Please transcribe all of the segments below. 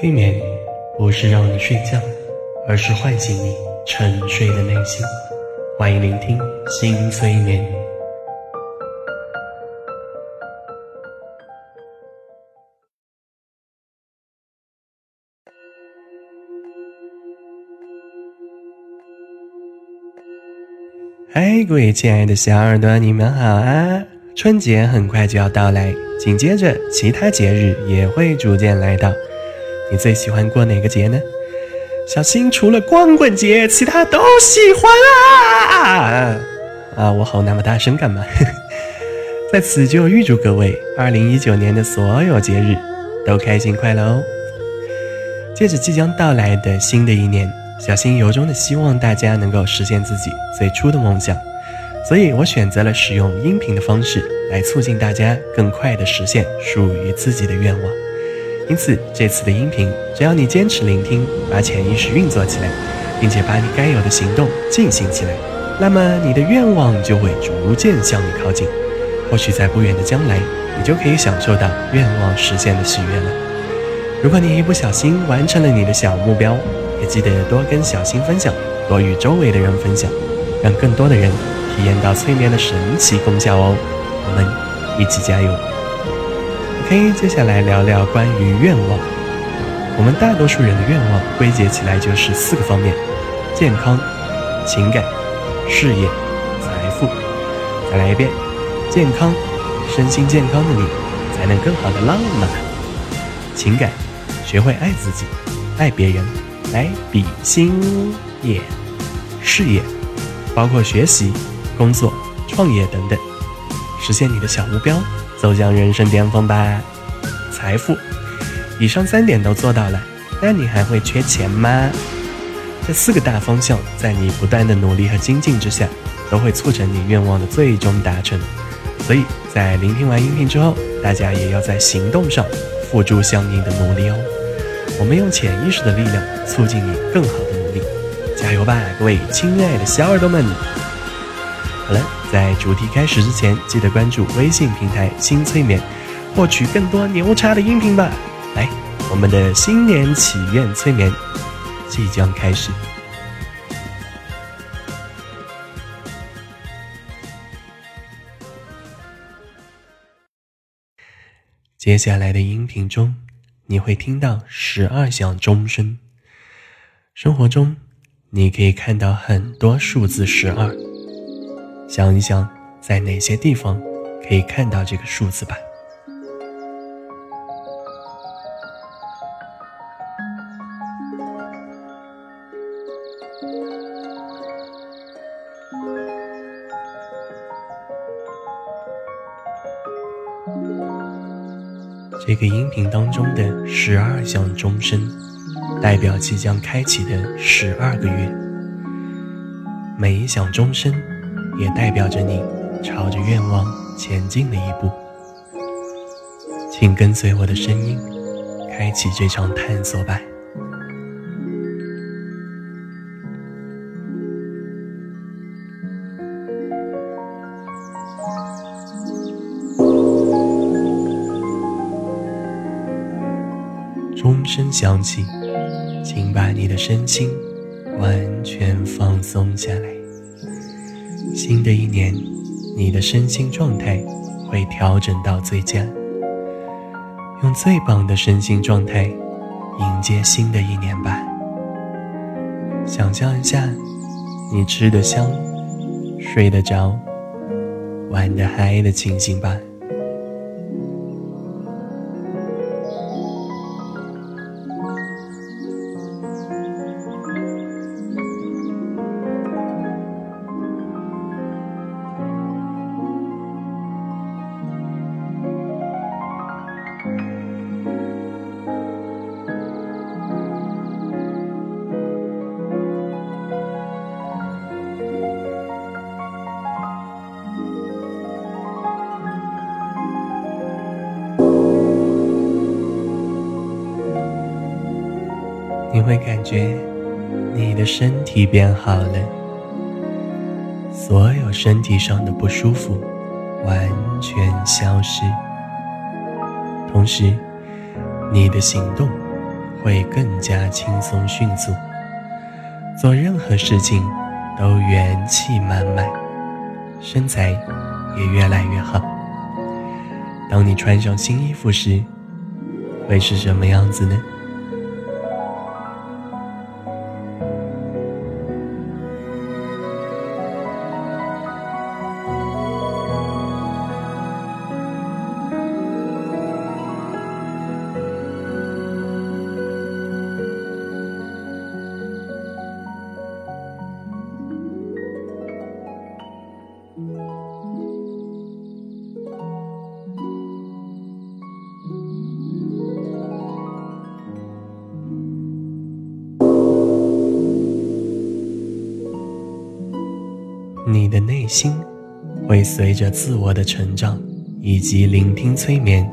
催眠不是让你睡觉，而是唤醒你沉睡的内心。欢迎聆听新催眠。嗨，各位亲爱的小耳朵，你们好啊！春节很快就要到来，紧接着其他节日也会逐渐来到。你最喜欢过哪个节呢？小新除了光棍节，其他都喜欢啊！啊，我吼那么大声干嘛？在此就预祝各位二零一九年的所有节日都开心快乐哦！借着即将到来的新的一年，小新由衷的希望大家能够实现自己最初的梦想，所以我选择了使用音频的方式来促进大家更快的实现属于自己的愿望。因此，这次的音频，只要你坚持聆听，把潜意识运作起来，并且把你该有的行动进行起来，那么你的愿望就会逐渐向你靠近。或许在不远的将来，你就可以享受到愿望实现的喜悦了。如果你一不小心完成了你的小目标，也记得多跟小新分享，多与周围的人分享，让更多的人体验到催眠的神奇功效哦。我们一起加油嘿接下来聊聊关于愿望。我们大多数人的愿望归结起来就是四个方面：健康、情感、事业、财富。再来一遍，健康，身心健康的你才能更好的浪漫。情感，学会爱自己，爱别人，来比心业。事业，包括学习、工作、创业等等，实现你的小目标。走向人生巅峰吧！财富，以上三点都做到了，那你还会缺钱吗？这四个大方向，在你不断的努力和精进之下，都会促成你愿望的最终达成。所以在聆听完音频之后，大家也要在行动上付诸相应的努力哦。我们用潜意识的力量，促进你更好的努力，加油吧，各位亲爱的小耳朵们！好了。在主题开始之前，记得关注微信平台“新催眠”，获取更多牛叉的音频吧。来，我们的新年祈愿催眠即将开始。接下来的音频中，你会听到十二响钟声。生活中，你可以看到很多数字十二。想一想，在哪些地方可以看到这个数字吧？这个音频当中的十二响钟声，代表即将开启的十二个月。每一响钟声。也代表着你朝着愿望前进了一步，请跟随我的声音，开启这场探索吧。钟声响起，请把你的身心完全放松下来。新的一年，你的身心状态会调整到最佳，用最棒的身心状态迎接新的一年吧。想象一下，你吃得香，睡得着，玩得嗨的情形吧。你会感觉你的身体变好了，所有身体上的不舒服完全消失，同时你的行动会更加轻松迅速，做任何事情都元气满满，身材也越来越好。当你穿上新衣服时，会是什么样子呢？你的内心会随着自我的成长以及聆听催眠，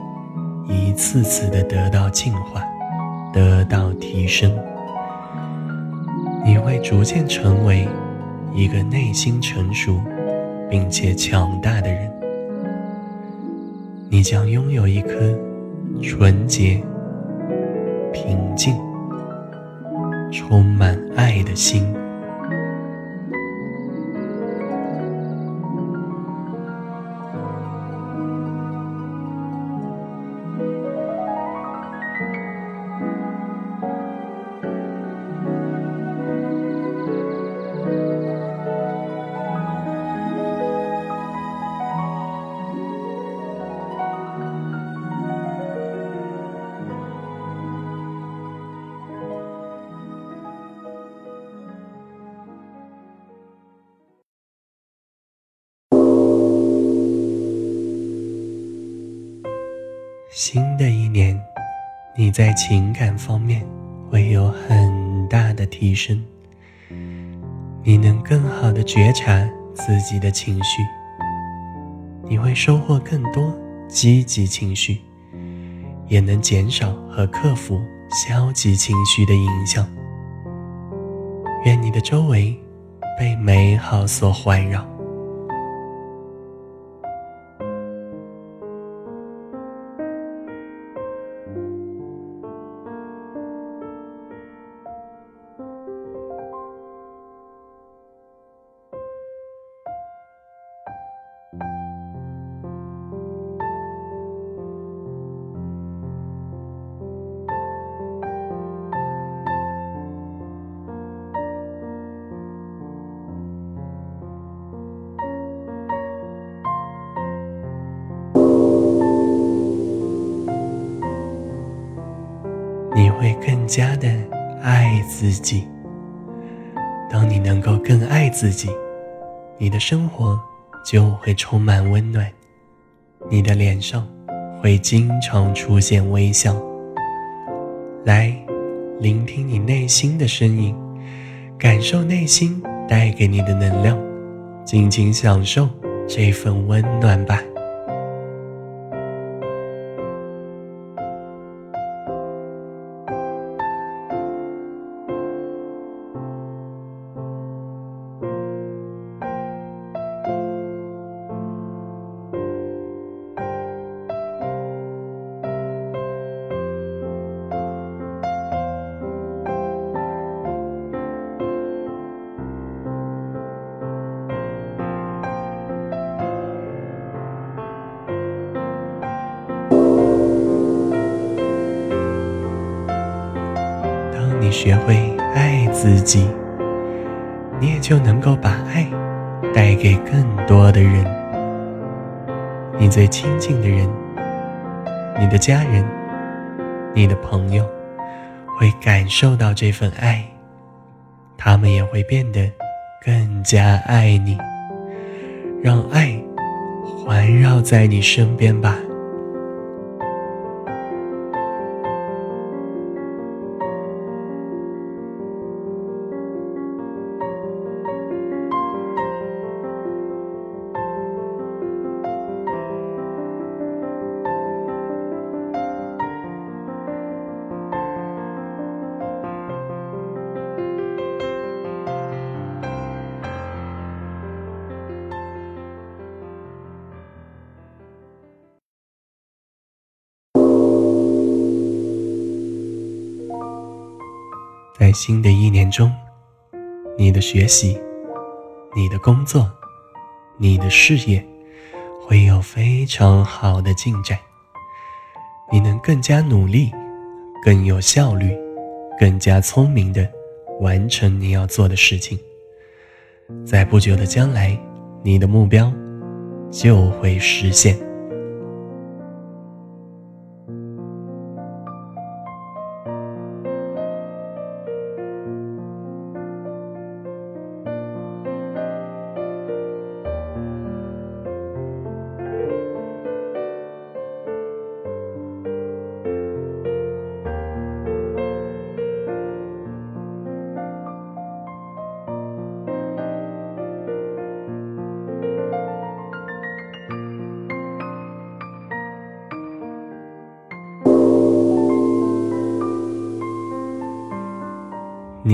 一次次的得到净化，得到提升。你会逐渐成为一个内心成熟并且强大的人。你将拥有一颗纯洁、平静、充满爱的心。新的一年，你在情感方面会有很大的提升。你能更好的觉察自己的情绪，你会收获更多积极情绪，也能减少和克服消极情绪的影响。愿你的周围被美好所环绕。会更加的爱自己。当你能够更爱自己，你的生活就会充满温暖，你的脸上会经常出现微笑。来，聆听你内心的声音，感受内心带给你的能量，尽情享受这份温暖吧。你学会爱自己，你也就能够把爱带给更多的人。你最亲近的人，你的家人，你的朋友，会感受到这份爱，他们也会变得更加爱你。让爱环绕在你身边吧。在新的一年中，你的学习、你的工作、你的事业会有非常好的进展。你能更加努力、更有效率、更加聪明的完成你要做的事情。在不久的将来，你的目标就会实现。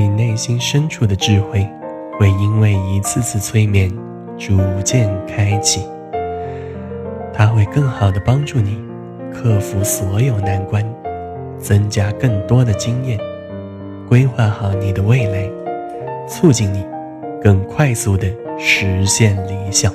你内心深处的智慧，会因为一次次催眠，逐渐开启。它会更好的帮助你克服所有难关，增加更多的经验，规划好你的未来，促进你更快速的实现理想。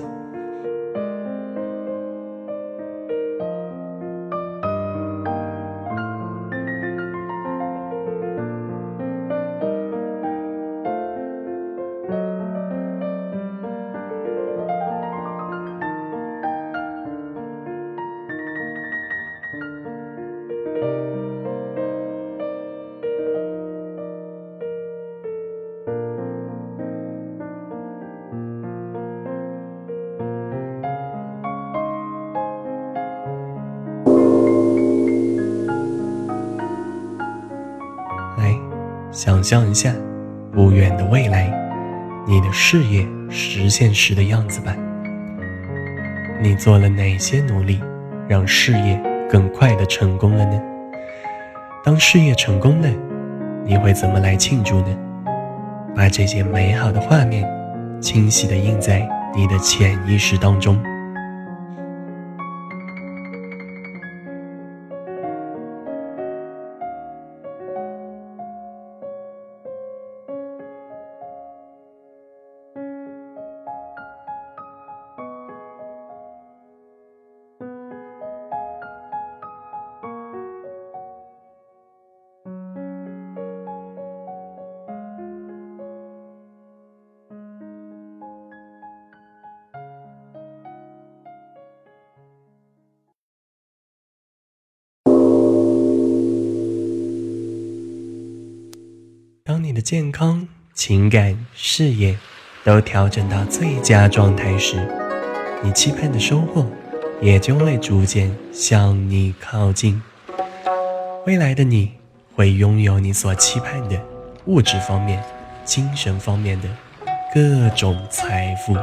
想象一下，不远的未来，你的事业实现时的样子吧。你做了哪些努力，让事业更快的成功了呢？当事业成功了，你会怎么来庆祝呢？把这些美好的画面，清晰的印在你的潜意识当中。的健康、情感、事业都调整到最佳状态时，你期盼的收获也就会逐渐向你靠近。未来的你会拥有你所期盼的物质方面、精神方面的各种财富。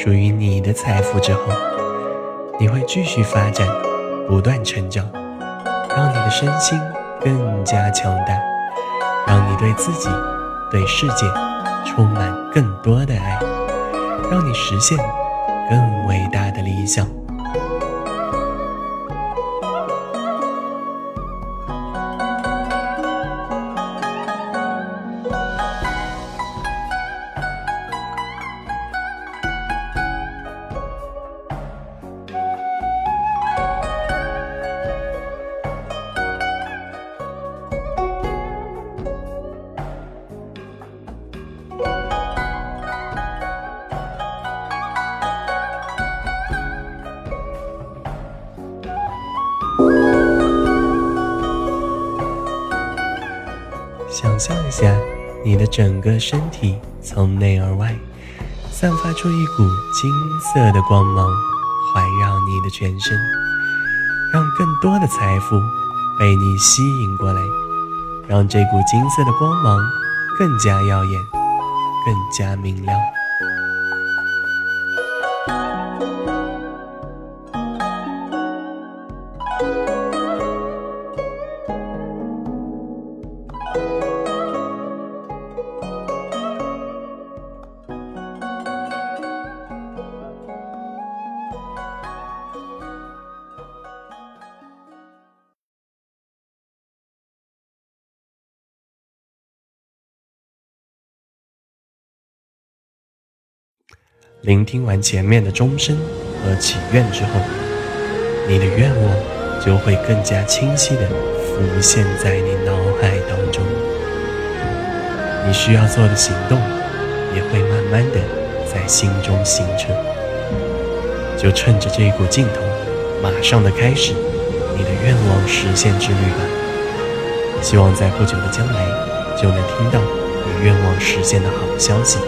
属于你的财富之后，你会继续发展，不断成长，让你的身心更加强大，让你对自己、对世界充满更多的爱，让你实现更伟大的理想。你的整个身体从内而外散发出一股金色的光芒，环绕你的全身，让更多的财富被你吸引过来，让这股金色的光芒更加耀眼，更加明亮。聆听完前面的钟声和祈愿之后，你的愿望就会更加清晰地浮现在你脑海当中。你需要做的行动也会慢慢地在心中形成。就趁着这一股劲头，马上的开始你的愿望实现之旅吧！希望在不久的将来就能听到你愿望实现的好消息。